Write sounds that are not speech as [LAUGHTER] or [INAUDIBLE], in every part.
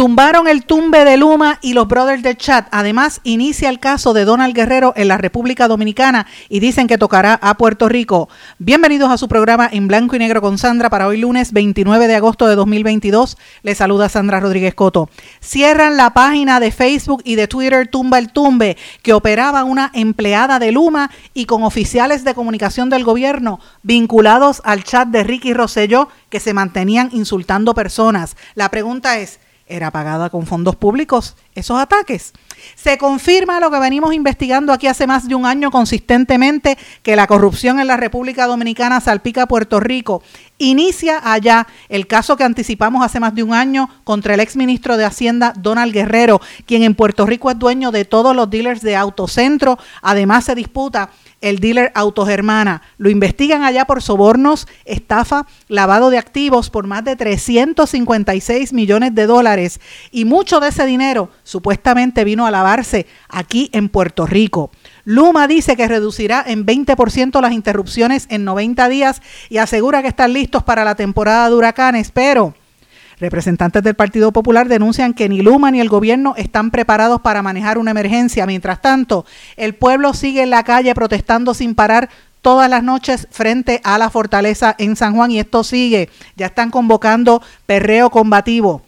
Tumbaron el tumbe de Luma y los brothers de chat. Además, inicia el caso de Donald Guerrero en la República Dominicana y dicen que tocará a Puerto Rico. Bienvenidos a su programa en blanco y negro con Sandra para hoy lunes 29 de agosto de 2022. Les saluda Sandra Rodríguez Coto. Cierran la página de Facebook y de Twitter Tumba el Tumbe, que operaba una empleada de Luma y con oficiales de comunicación del gobierno vinculados al chat de Ricky Rosselló que se mantenían insultando personas. La pregunta es, era pagada con fondos públicos esos ataques. Se confirma lo que venimos investigando aquí hace más de un año consistentemente, que la corrupción en la República Dominicana salpica a Puerto Rico. Inicia allá el caso que anticipamos hace más de un año contra el exministro de Hacienda, Donald Guerrero, quien en Puerto Rico es dueño de todos los dealers de Autocentro. Además se disputa el dealer Autogermana. Lo investigan allá por sobornos, estafa, lavado de activos por más de 356 millones de dólares y mucho de ese dinero supuestamente vino a lavarse aquí en Puerto Rico. Luma dice que reducirá en 20% las interrupciones en 90 días y asegura que están listos para la temporada de huracanes, pero Representantes del Partido Popular denuncian que ni Luma ni el gobierno están preparados para manejar una emergencia. Mientras tanto, el pueblo sigue en la calle protestando sin parar todas las noches frente a la fortaleza en San Juan y esto sigue. Ya están convocando perreo combativo.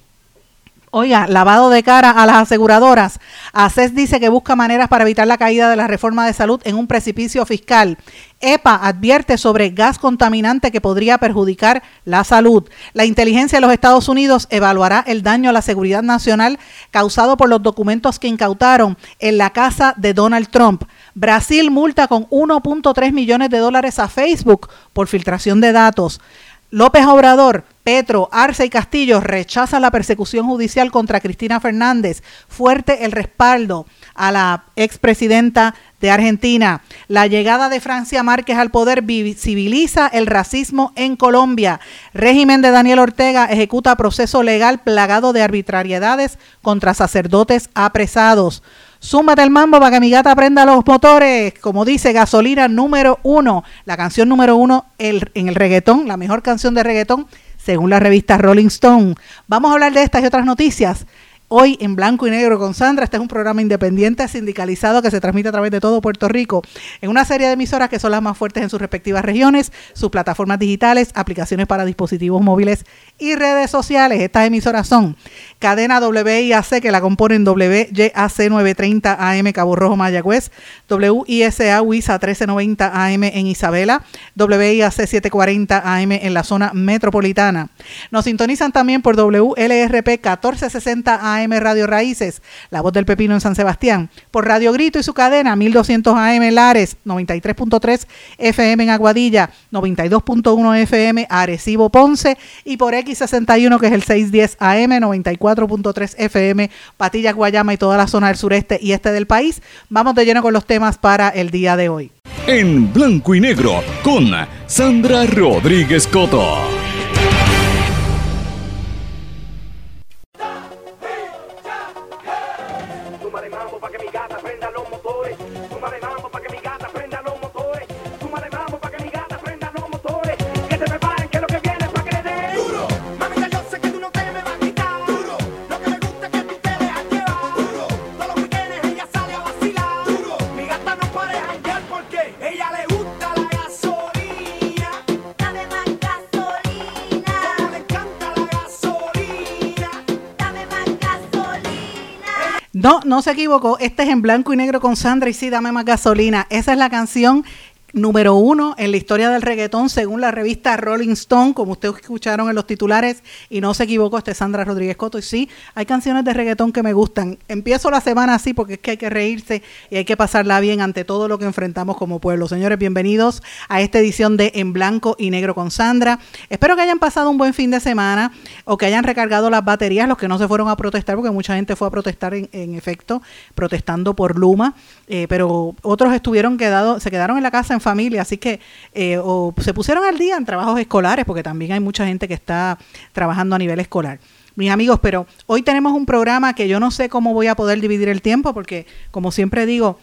Oiga, lavado de cara a las aseguradoras. ACES dice que busca maneras para evitar la caída de la reforma de salud en un precipicio fiscal. EPA advierte sobre gas contaminante que podría perjudicar la salud. La inteligencia de los Estados Unidos evaluará el daño a la seguridad nacional causado por los documentos que incautaron en la casa de Donald Trump. Brasil multa con 1.3 millones de dólares a Facebook por filtración de datos. López Obrador, Petro, Arce y Castillo rechazan la persecución judicial contra Cristina Fernández. Fuerte el respaldo a la expresidenta de Argentina. La llegada de Francia Márquez al poder visibiliza el racismo en Colombia. Régimen de Daniel Ortega ejecuta proceso legal plagado de arbitrariedades contra sacerdotes apresados. Súmate el mambo para que mi gata prenda los motores. Como dice, gasolina número uno. La canción número uno en el reggaetón, la mejor canción de reggaetón, según la revista Rolling Stone. Vamos a hablar de estas y otras noticias hoy en blanco y negro con Sandra. Este es un programa independiente sindicalizado que se transmite a través de todo Puerto Rico en una serie de emisoras que son las más fuertes en sus respectivas regiones, sus plataformas digitales, aplicaciones para dispositivos móviles y redes sociales. Estas emisoras son Cadena WIAC que la componen WYAC 930 AM Cabo Rojo Mayagüez, WISA WISA 1390 AM en Isabela, WIAC 740 AM en la zona metropolitana. Nos sintonizan también por WLRP 1460 AM AM Radio Raíces, La Voz del Pepino en San Sebastián, por Radio Grito y su cadena 1200 AM Lares, 93.3 FM en Aguadilla, 92.1 FM Arecibo Ponce y por X61 que es el 610 AM, 94.3 FM Patillas Guayama y toda la zona del sureste y este del país. Vamos de lleno con los temas para el día de hoy. En blanco y negro con Sandra Rodríguez Coto. No, no se equivocó. Este es en blanco y negro con Sandra y sí, dame más gasolina. Esa es la canción número uno en la historia del reggaetón según la revista Rolling Stone, como ustedes escucharon en los titulares y no se equivocó, este es Sandra Rodríguez Coto. Y sí, hay canciones de reggaetón que me gustan. Empiezo la semana así porque es que hay que reírse y hay que pasarla bien ante todo lo que enfrentamos como pueblo. Señores, bienvenidos a esta edición de En Blanco y Negro con Sandra. Espero que hayan pasado un buen fin de semana o que hayan recargado las baterías, los que no se fueron a protestar, porque mucha gente fue a protestar en, efecto, protestando por Luma, eh, pero otros estuvieron quedados, se quedaron en la casa en familia, así que eh, o se pusieron al día en trabajos escolares, porque también hay mucha gente que está trabajando a nivel escolar. Mis amigos, pero hoy tenemos un programa que yo no sé cómo voy a poder dividir el tiempo, porque como siempre digo,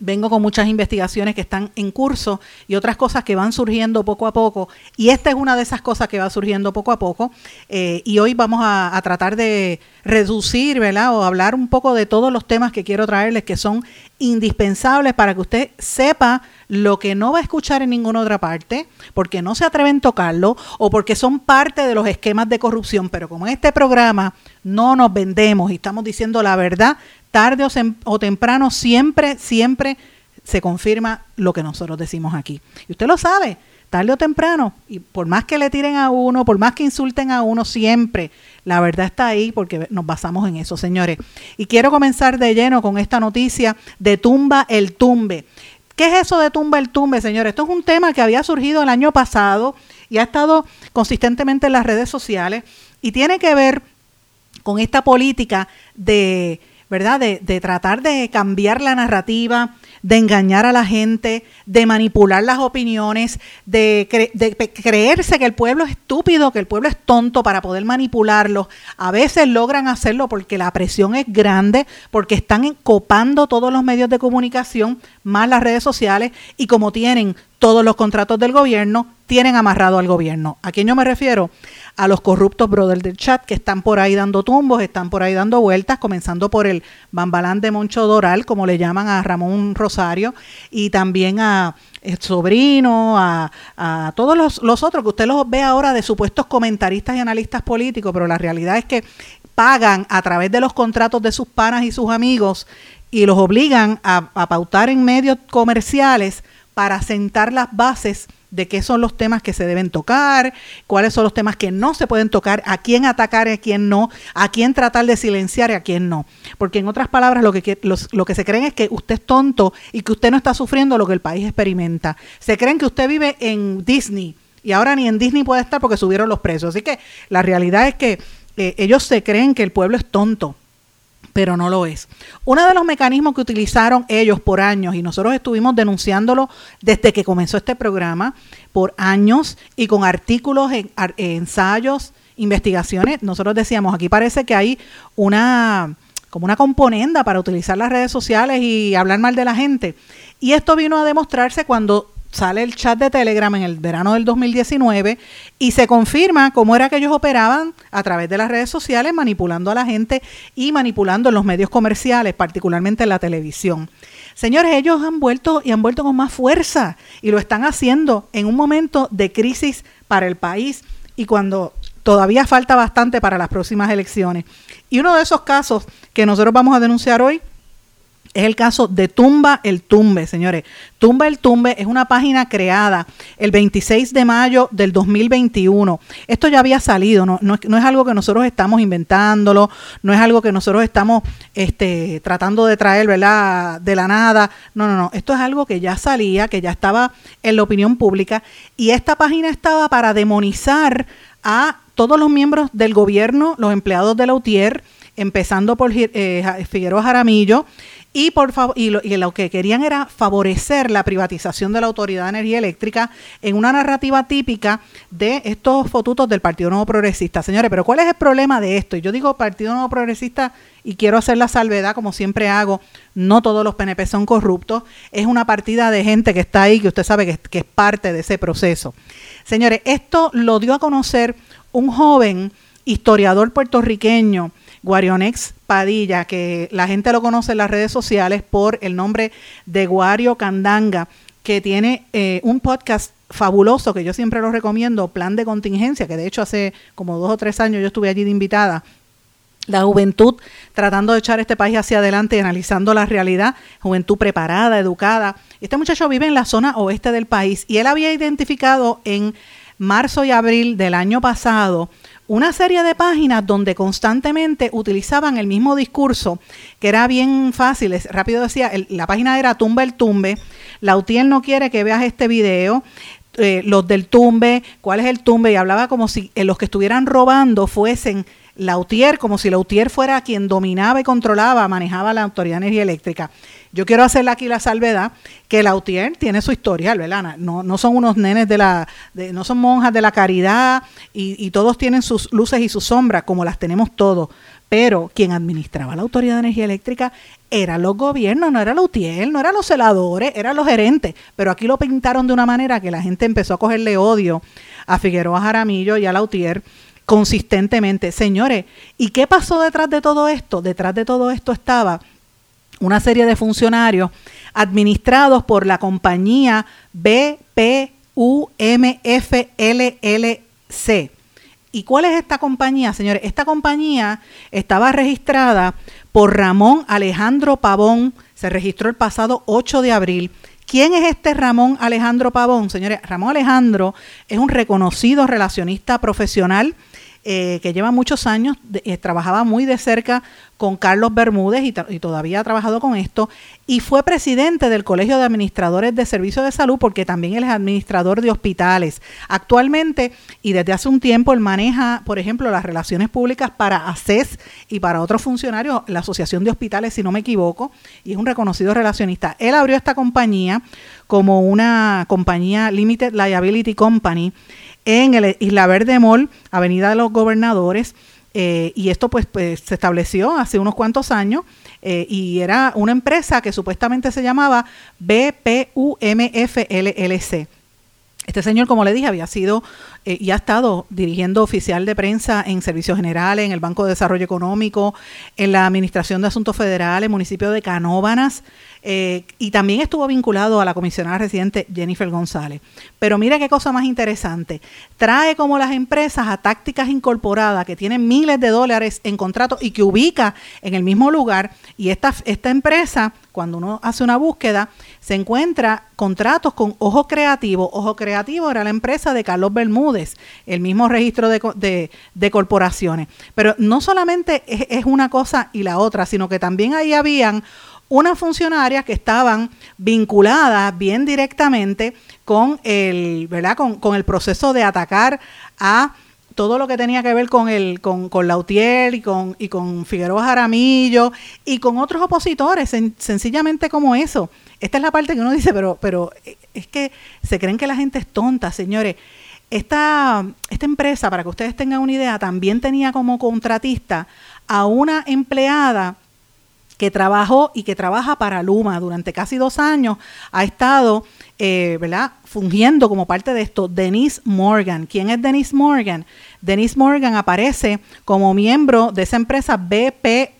vengo con muchas investigaciones que están en curso y otras cosas que van surgiendo poco a poco. Y esta es una de esas cosas que va surgiendo poco a poco. Eh, y hoy vamos a, a, tratar de reducir, ¿verdad? O hablar un poco de todos los temas que quiero traerles que son indispensables para que usted sepa lo que no va a escuchar en ninguna otra parte, porque no se atreven a tocarlo o porque son parte de los esquemas de corrupción. Pero como este programa no nos vendemos y estamos diciendo la verdad, tarde o, temprano siempre, siempre se confirma lo que nosotros decimos aquí. Y usted lo sabe, tarde o temprano, y por más que le tiren a uno, por más que insulten a uno, siempre la verdad está ahí porque nos basamos en eso, señores. Y quiero comenzar de lleno con esta noticia de tumba el tumbe. ¿Qué es eso de tumba el tumbe, señores? Esto es un tema que había surgido el año pasado y ha estado consistentemente en las redes sociales y tiene que ver con esta política de, ¿verdad? De, de tratar de cambiar la narrativa, de engañar a la gente, de manipular las opiniones, de, creerse que el pueblo es estúpido, que el pueblo es tonto para poder manipularlo. A veces logran hacerlo porque la presión es grande, porque están copando todos los medios de comunicación, más las redes sociales, y como tienen todos los contratos del gobierno, tienen amarrado al gobierno. ¿A quién yo me refiero? A los corruptos brothers del chat que están por ahí dando tumbos, están por ahí dando vueltas, comenzando por el bambalán de Moncho Doral, como le llaman a Ramón Rosario, y también a el sobrino, a, a todos los, los, otros que usted los ve ahora de supuestos comentaristas y analistas políticos, pero la realidad es que pagan a través de los contratos de sus panas y sus amigos y los obligan a, a pautar en medios comerciales para sentar las bases de qué son los temas que se deben tocar, cuáles son los temas que no se pueden tocar, a quién atacar y a quién no, a quién tratar de silenciar y a quién no. Porque en otras palabras, lo que, lo que se creen es que usted es tonto y que usted no está sufriendo lo que el país experimenta. Se creen que usted vive en Disney y ahora ni en Disney puede estar porque subieron los precios. Así que la realidad es que eh, ellos se creen que el pueblo es tonto pero no lo es. Uno de los mecanismos que utilizaron ellos por años, y nosotros estuvimos denunciándolo desde que comenzó este programa, por años, y con artículos, ensayos, investigaciones, nosotros decíamos, aquí parece que hay una como una componenda para utilizar las redes sociales y hablar mal de la gente. Y esto vino a demostrarse cuando sale el chat de Telegram en el verano del 2019 y se confirma cómo era que ellos operaban a través de las redes sociales, manipulando a la gente y manipulando los medios comerciales, particularmente en la televisión. Señores, ellos han vuelto y han vuelto con más fuerza y lo están haciendo en un momento de crisis para el país y cuando todavía falta bastante para las próximas elecciones. Y uno de esos casos que nosotros vamos a denunciar hoy es el caso de Tumba el Tumbe, señores. Tumba el Tumbe es una página creada el 26 de mayo del 2021. Esto ya había salido, no, es algo que nosotros estamos inventándolo, no es algo que nosotros estamos este, tratando de traer ¿verdad? de la nada. No, no, no. Esto es algo que ya salía, que ya estaba en la opinión pública y esta página estaba para demonizar a todos los miembros del gobierno, los empleados de la UTIER, empezando por eh, Figueroa Jaramillo y, por y, lo, y lo que querían era favorecer la privatización de la Autoridad de Energía Eléctrica en una narrativa típica de estos fotutos del Partido Nuevo Progresista. Señores, pero ¿cuál es el problema de esto? Y yo digo Partido Nuevo Progresista y quiero hacer la salvedad, como siempre hago, no todos los PNP son corruptos, es una partida de gente que está ahí, que usted sabe que, que es parte de ese proceso. Señores, esto lo dio a conocer un joven historiador puertorriqueño, Guarionex Padilla, que la gente lo conoce en las redes sociales por el nombre de Guario Candanga, que tiene eh, un podcast fabuloso que yo siempre lo recomiendo, Plan de Contingencia, que de hecho hace como dos o tres años yo estuve allí de invitada la juventud tratando de echar este país hacia adelante y analizando la realidad, juventud preparada, educada. Este muchacho vive en la zona oeste del país y él había identificado en marzo y abril del año pasado una serie de páginas donde constantemente utilizaban el mismo discurso, que era bien fácil, rápido decía, la página era tumba el tumbe, Lautier no quiere que veas este video, eh, los del tumbe, cuál es el tumbe, y hablaba como si eh, los que estuvieran robando fuesen Lautier, como si Lautier fuera quien dominaba y controlaba, manejaba la Autoridad de Energía Eléctrica. Yo quiero hacerle aquí la salvedad que Lautier tiene su historial, ¿verdad? No, no son unos nenes de la, no son monjas de la caridad y, todos tienen sus luces y sus sombras, como las tenemos todos. Pero quien administraba la Autoridad de Energía Eléctrica eran los gobiernos, no era Lautier, no eran los celadores, eran los gerentes. Pero aquí lo pintaron de una manera que la gente empezó a cogerle odio a Figueroa Jaramillo y a Lautier consistentemente. Señores, ¿y qué pasó detrás de todo esto? Detrás de todo esto estaba una serie de funcionarios administrados por la compañía BPUMFLLC. ¿Y cuál es esta compañía, señores? Esta compañía estaba registrada por Ramón Alejandro Pavón, se registró el pasado 8 de abril. ¿Quién es este Ramón Alejandro Pavón? Señores, Ramón Alejandro es un reconocido relacionista profesional eh, que lleva muchos años, eh, trabajaba muy de cerca con Carlos Bermúdez y, todavía ha trabajado con esto, y fue presidente del Colegio de Administradores de Servicios de Salud porque también él es administrador de hospitales. Actualmente y desde hace un tiempo él maneja, por ejemplo, las relaciones públicas para ACES y para otros funcionarios, la Asociación de Hospitales, si no me equivoco, y es un reconocido relacionista. Él abrió esta compañía como una compañía Limited Liability Company en el Isla Verde Mall, Avenida de los Gobernadores, eh, y esto pues, pues, se estableció hace unos cuantos años eh, y era una empresa que supuestamente se llamaba BPUMFLLC. Este señor, como le dije, había sido eh, y ha estado dirigiendo oficial de prensa en servicios generales, en el Banco de Desarrollo Económico, en la Administración de Asuntos Federales, municipio de Canóbanas, eh, y también estuvo vinculado a la comisionada residente Jennifer González. Pero mira qué cosa más interesante. Trae como las empresas a tácticas incorporadas que tienen miles de dólares en contrato y que ubica en el mismo lugar. Y esta, esta empresa, cuando uno hace una búsqueda, se encuentra contratos con Ojo Creativo. Ojo Creativo era la empresa de Carlos Bermúdez, el mismo registro de, de, corporaciones. Pero no solamente es, una cosa y la otra, sino que también ahí habían unas funcionarias que estaban vinculadas bien directamente con el, ¿verdad? Con, el proceso de atacar a todo lo que tenía que ver con el con, con Lautier y con y con Figueroa Jaramillo y con otros opositores sencillamente como eso esta es la parte que uno dice pero pero es que se creen que la gente es tonta señores esta empresa para que ustedes tengan una idea también tenía como contratista a una empleada que trabajó y que trabaja para Luma durante casi dos años, ha estado, eh, ¿verdad?, fungiendo como parte de esto, Denise Morgan. ¿Quién es Denise Morgan? Denise Morgan aparece como miembro de esa empresa BPUMFLLC,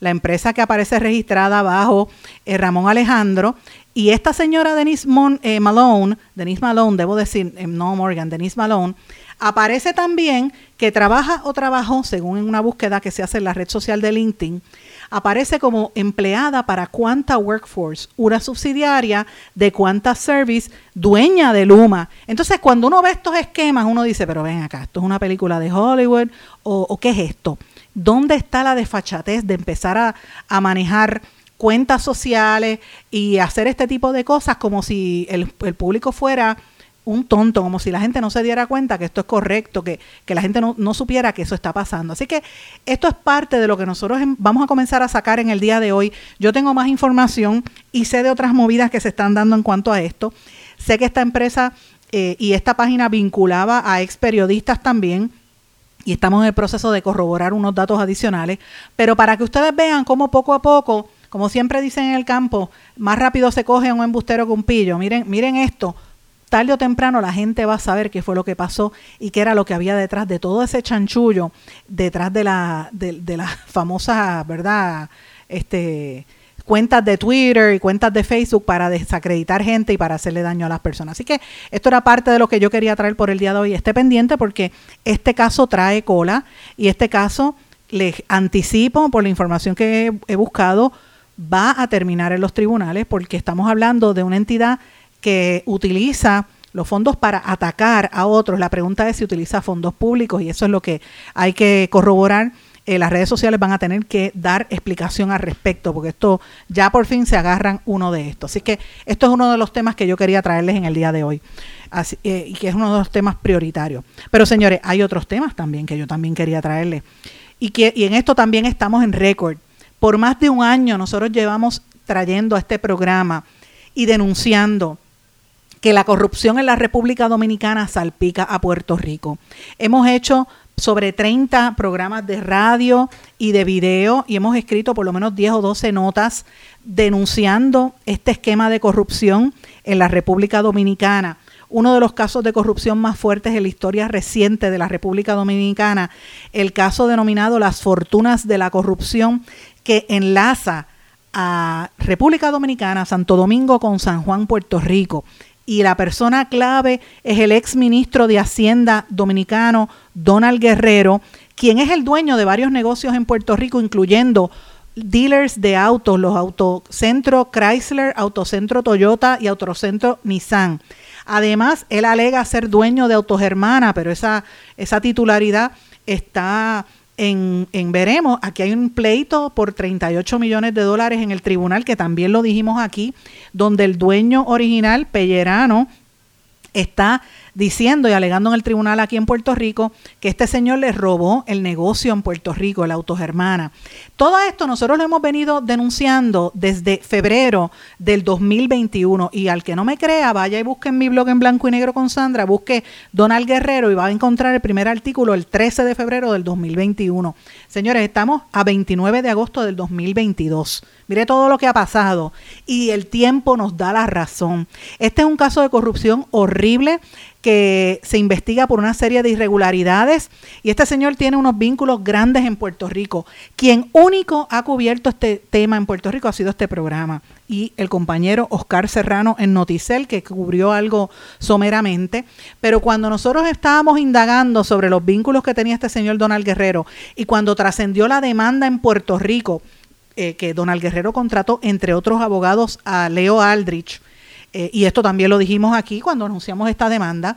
la empresa que aparece registrada bajo eh, Ramón Alejandro. Y esta señora Denise eh, Malone, Denise Malone, debo decir, no Morgan, Denise Malone, Aparece también que trabaja o trabajó, según en una búsqueda que se hace en la red social de LinkedIn, aparece como empleada para Quanta Workforce, una subsidiaria de Quanta Service, dueña de Luma. Entonces, cuando uno ve estos esquemas, uno dice, pero ven acá, esto es una película de Hollywood, o, qué es esto. ¿Dónde está la desfachatez de empezar a, a manejar cuentas sociales y hacer este tipo de cosas como si el, público fuera un tonto, como si la gente no se diera cuenta que esto es correcto, que, la gente no, no, supiera que eso está pasando. Así que esto es parte de lo que nosotros em, vamos a comenzar a sacar en el día de hoy. Yo tengo más información y sé de otras movidas que se están dando en cuanto a esto. Sé que esta empresa eh, y esta página vinculaba a ex periodistas también y estamos en el proceso de corroborar unos datos adicionales, pero para que ustedes vean cómo poco a poco, como siempre dicen en el campo, más rápido se coge un embustero que un pillo. Miren, miren esto tarde o temprano la gente va a saber qué fue lo que pasó y qué era lo que había detrás de todo ese chanchullo, detrás de la, de, la [LAUGHS] famosa, ¿verdad? Este, cuentas de Twitter y cuentas de Facebook para desacreditar gente y para hacerle daño a las personas. Así que esto era parte de lo que yo quería traer por el día de hoy. Esté pendiente porque este caso trae cola y este caso, les anticipo por la información que he, buscado, va a terminar en los tribunales porque estamos hablando de una entidad que utiliza los fondos para atacar a otros. La pregunta es si utiliza fondos públicos y eso es lo que hay que corroborar eh, las redes sociales van a tener que dar explicación al respecto, porque esto ya por fin se agarran uno de estos. Así que esto es uno de los temas que yo quería traerles en el día de hoy. Eh, y que es uno de los temas prioritarios. Pero señores, hay otros temas también que yo también quería traerles. Y, que, y en esto también estamos en récord. Por más de un año nosotros llevamos trayendo a este programa y denunciando que la corrupción en la República Dominicana salpica a Puerto Rico. Hemos hecho sobre 30 programas de radio y de video y hemos escrito por lo menos 10 o 12 notas denunciando este esquema de corrupción en la República Dominicana. Uno de los casos de corrupción más fuertes en la historia reciente de la República Dominicana, el caso denominado Las Fortunas de la Corrupción, que enlaza a República Dominicana, Santo Domingo con San Juan, Puerto Rico y la persona clave es el ex ministro de Hacienda dominicano, Donald Guerrero, quien es el dueño de varios negocios en Puerto Rico, incluyendo dealers de autos, los Autocentro Chrysler, Autocentro Toyota y Autocentro Nissan. Además, él alega ser dueño de Autogermana, pero esa, esa titularidad está en, veremos, aquí hay un pleito por 38 millones de dólares en el tribunal, que también lo dijimos aquí, donde el dueño original, Pellerano, está diciendo y alegando en el tribunal aquí en Puerto Rico que este señor le robó el negocio en Puerto Rico, el Autogermana. Todo esto nosotros lo hemos venido denunciando desde febrero del 2021 y al que no me crea, vaya y busque en mi blog en blanco y negro con Sandra, busque Donald Guerrero y va a encontrar el primer artículo el 13 de febrero del 2021. Señores, estamos a 29 de agosto del 2022. Mire todo lo que ha pasado y el tiempo nos da la razón. Este es un caso de corrupción horrible que se investiga por una serie de irregularidades. Y este señor tiene unos vínculos grandes en Puerto Rico. Quien único ha cubierto este tema en Puerto Rico ha sido este programa. Y el compañero Oscar Serrano en Noticel que cubrió algo someramente, pero cuando nosotros estábamos indagando sobre los vínculos que tenía este señor Donald Guerrero y cuando trascendió la demanda en Puerto Rico eh, que Donald Guerrero contrató entre otros abogados a Leo Aldrich, eh, y esto también lo dijimos aquí cuando anunciamos esta demanda.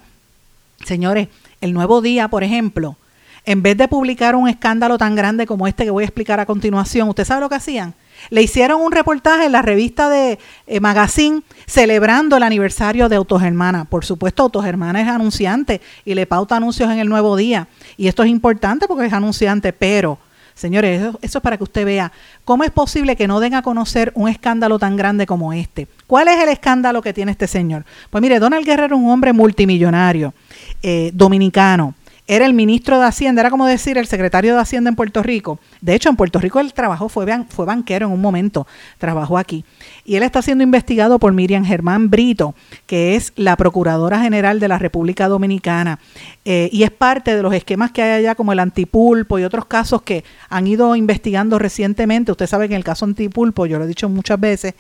Señores, el nuevo día, por ejemplo, en vez de publicar un escándalo tan grande como este que voy a explicar a continuación, ¿usted sabe lo que hacían? Le hicieron un reportaje en la revista de eh, Magazine celebrando el aniversario de Autogermana. Por supuesto, Autogermana es anunciante y le pauta anuncios en el nuevo día. Y esto es importante porque es anunciante, pero Señores, eso, es para que usted vea cómo es posible que no den a conocer un escándalo tan grande como este. ¿Cuál es el escándalo que tiene este señor? Pues mire, Donald Guerrero un hombre multimillonario, eh, dominicano, era el ministro de Hacienda, era como decir el secretario de Hacienda en Puerto Rico. De hecho, en Puerto Rico él trabajó, fue, fue banquero en un momento, trabajó aquí. Y él está siendo investigado por Miriam Germán Brito, que es la Procuradora General de la República Dominicana. Eh, y es parte de los esquemas que hay allá, como el antipulpo y otros casos que han ido investigando recientemente. Usted sabe que en el caso antipulpo, yo lo he dicho muchas veces,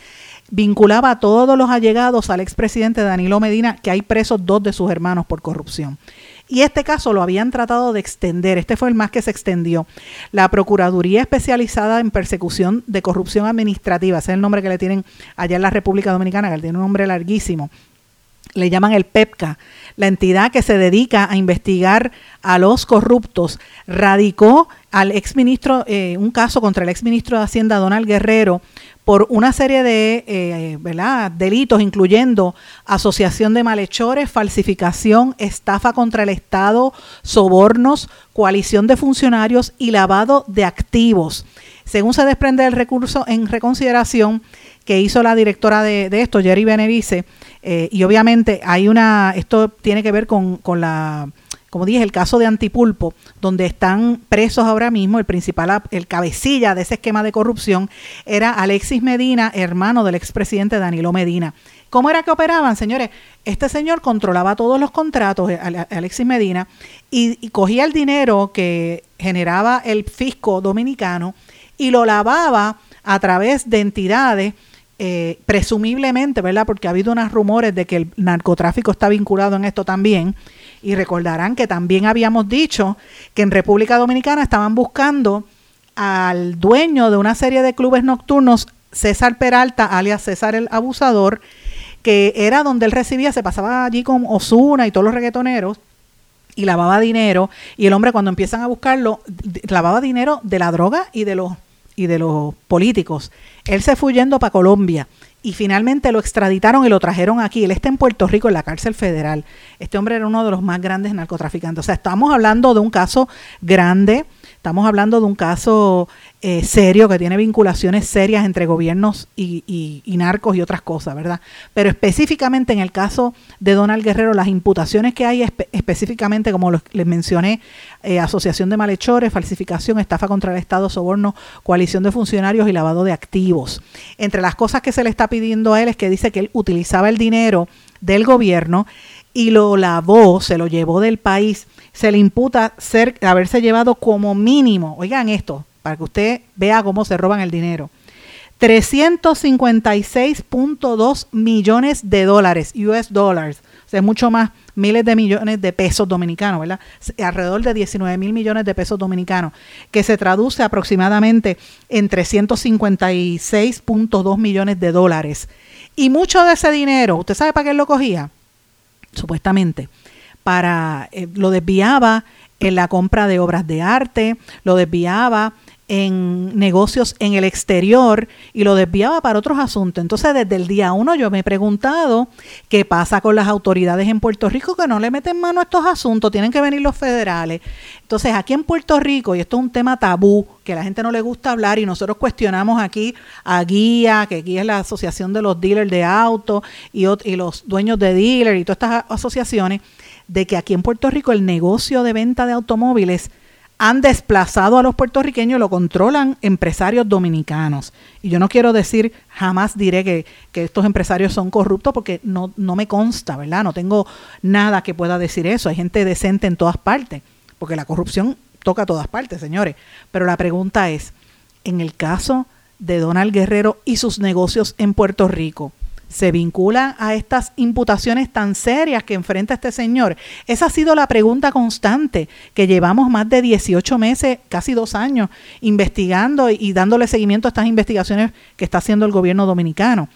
vinculaba a todos los allegados al expresidente Danilo Medina, que hay presos dos de sus hermanos por corrupción. Y este caso lo habían tratado de extender, este fue el más que se extendió. La Procuraduría Especializada en Persecución de Corrupción Administrativa, ese es el nombre que le tienen allá en la República Dominicana, que tiene un nombre larguísimo, le llaman el PEPCA, la entidad que se dedica a investigar a los corruptos, radicó al exministro, eh, un caso contra el exministro de Hacienda Donald Guerrero por una serie de eh, delitos, incluyendo asociación de malhechores, falsificación, estafa contra el Estado, sobornos, coalición de funcionarios y lavado de activos. Según se desprende del recurso en reconsideración que hizo la directora de, esto, Jerry Benevice, eh, y obviamente hay una, esto tiene que ver con, con la como dije, el caso de Antipulpo, donde están presos ahora mismo, el principal, el cabecilla de ese esquema de corrupción era Alexis Medina, hermano del expresidente Danilo Medina. ¿Cómo era que operaban, señores? Este señor controlaba todos los contratos, eh, Alexis Medina, y, cogía el dinero que generaba el fisco dominicano y lo lavaba a través de entidades eh, presumiblemente, ¿verdad? Porque ha habido unos rumores de que el narcotráfico está vinculado en esto también. Y recordarán que también habíamos dicho que en República Dominicana estaban buscando al dueño de una serie de clubes nocturnos, César Peralta, alias César el Abusador, que era donde él recibía, se pasaba allí con Osuna y todos los reggaetoneros y lavaba dinero. Y el hombre cuando empiezan a buscarlo, lavaba dinero de la droga y de los y de los políticos. Él se fue yendo para Colombia y finalmente lo extraditaron y lo trajeron aquí. Él está en Puerto Rico, en la cárcel federal. Este hombre era uno de los más grandes narcotraficantes. O sea, estamos hablando de un caso grande Estamos hablando de un caso eh, serio que tiene vinculaciones serias entre gobiernos y, narcos y otras cosas, ¿verdad? Pero específicamente en el caso de Donald Guerrero, las imputaciones que hay específicamente, como les mencioné, eh, asociación de malhechores, falsificación, estafa contra el Estado, soborno, coalición de funcionarios y lavado de activos. Entre las cosas que se le está pidiendo a él es que dice que él utilizaba el dinero del gobierno y lo lavó, se lo llevó del país, se le imputa ser, haberse llevado como mínimo, oigan esto, para que usted vea cómo se roban el dinero, 356.2 millones de dólares, US dollars, o sea, mucho más, miles de millones de pesos dominicanos, ¿verdad? Alrededor de 19 mil millones de pesos dominicanos, que se traduce aproximadamente en 356.2 millones de dólares. Y mucho de ese dinero, ¿usted sabe para qué lo cogía? Supuestamente, para, eh, lo desviaba en la compra de obras de arte, lo desviaba en negocios en el exterior y lo desviaba para otros asuntos. Entonces, desde el día uno yo me he preguntado qué pasa con las autoridades en Puerto Rico que no le meten mano a estos asuntos, tienen que venir los federales. Entonces, aquí en Puerto Rico, y esto es un tema tabú, que a la gente no le gusta hablar y nosotros cuestionamos aquí a Guía, que Guía es la asociación de los dealers de autos y, y los dueños de dealers y todas estas asociaciones, de que aquí en Puerto Rico el negocio de venta de automóviles han desplazado a los puertorriqueños, lo controlan empresarios dominicanos. Y yo no quiero decir, jamás diré que, estos empresarios son corruptos porque no, no me consta, ¿verdad? No tengo nada que pueda decir eso. Hay gente decente en todas partes, porque la corrupción toca a todas partes, señores. Pero la pregunta es, en el caso de Donald Guerrero y sus negocios en Puerto Rico, se vincula a estas imputaciones tan serias que enfrenta este señor? Esa ha sido la pregunta constante que llevamos más de 18 meses, casi dos años, investigando y dándole seguimiento a estas investigaciones que está haciendo el gobierno dominicano.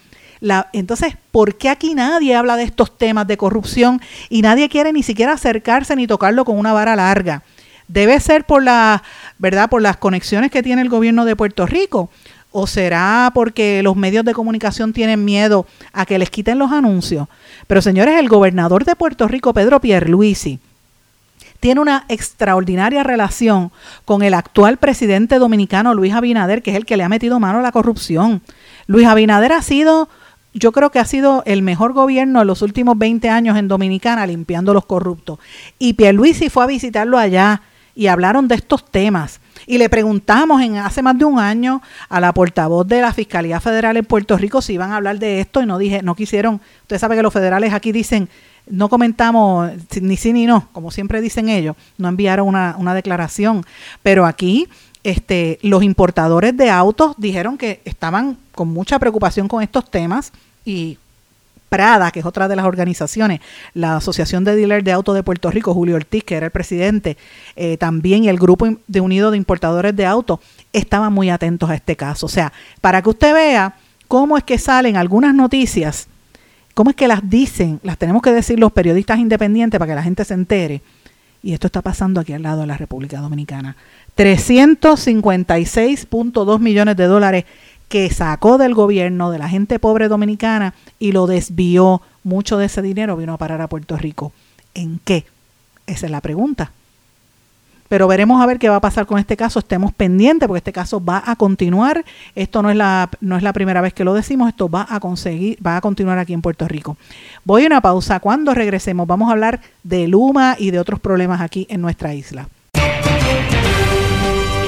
Entonces, ¿por qué aquí nadie habla de estos temas de corrupción y nadie quiere ni siquiera acercarse ni tocarlo con una vara larga? Debe ser por la, ¿verdad? Por las conexiones que tiene el gobierno de Puerto Rico ¿O será porque los medios de comunicación tienen miedo a que les quiten los anuncios? Pero señores, el gobernador de Puerto Rico, Pedro Pierluisi, tiene una extraordinaria relación con el actual presidente dominicano Luis Abinader, que es el que le ha metido mano a la corrupción. Luis Abinader ha sido, yo creo que ha sido el mejor gobierno en los últimos 20 años en Dominicana limpiando los corruptos. Y Pierluisi fue a visitarlo allá y hablaron de estos temas. Y le preguntamos en hace más de un año a la portavoz de la Fiscalía Federal en Puerto Rico si iban a hablar de esto y no dije, no quisieron. Usted sabe que los federales aquí dicen, no comentamos ni sí ni no, como siempre dicen ellos, no enviaron una, una declaración. Pero aquí este, los importadores de autos dijeron que estaban con mucha preocupación con estos temas y Prada, que es otra de las organizaciones, la Asociación de Dealers de Autos de Puerto Rico, Julio Ortiz, que era el presidente, eh, también el Grupo de Unido de Importadores de Autos, estaban muy atentos a este caso. O sea, para que usted vea cómo es que salen algunas noticias, cómo es que las dicen, las tenemos que decir los periodistas independientes para que la gente se entere. Y esto está pasando aquí al lado de la República Dominicana. 356.2 millones de dólares que sacó del gobierno de la gente pobre dominicana y lo desvió. Mucho de ese dinero vino a parar a Puerto Rico. ¿En qué? Esa es la pregunta. Pero veremos a ver qué va a pasar con este caso. Estemos pendientes porque este caso va a continuar. Esto no es la, no es la primera vez que lo decimos. Esto va a conseguir, va a continuar aquí en Puerto Rico. Voy a una pausa. Cuando regresemos vamos a hablar de Luma y de otros problemas aquí en nuestra isla.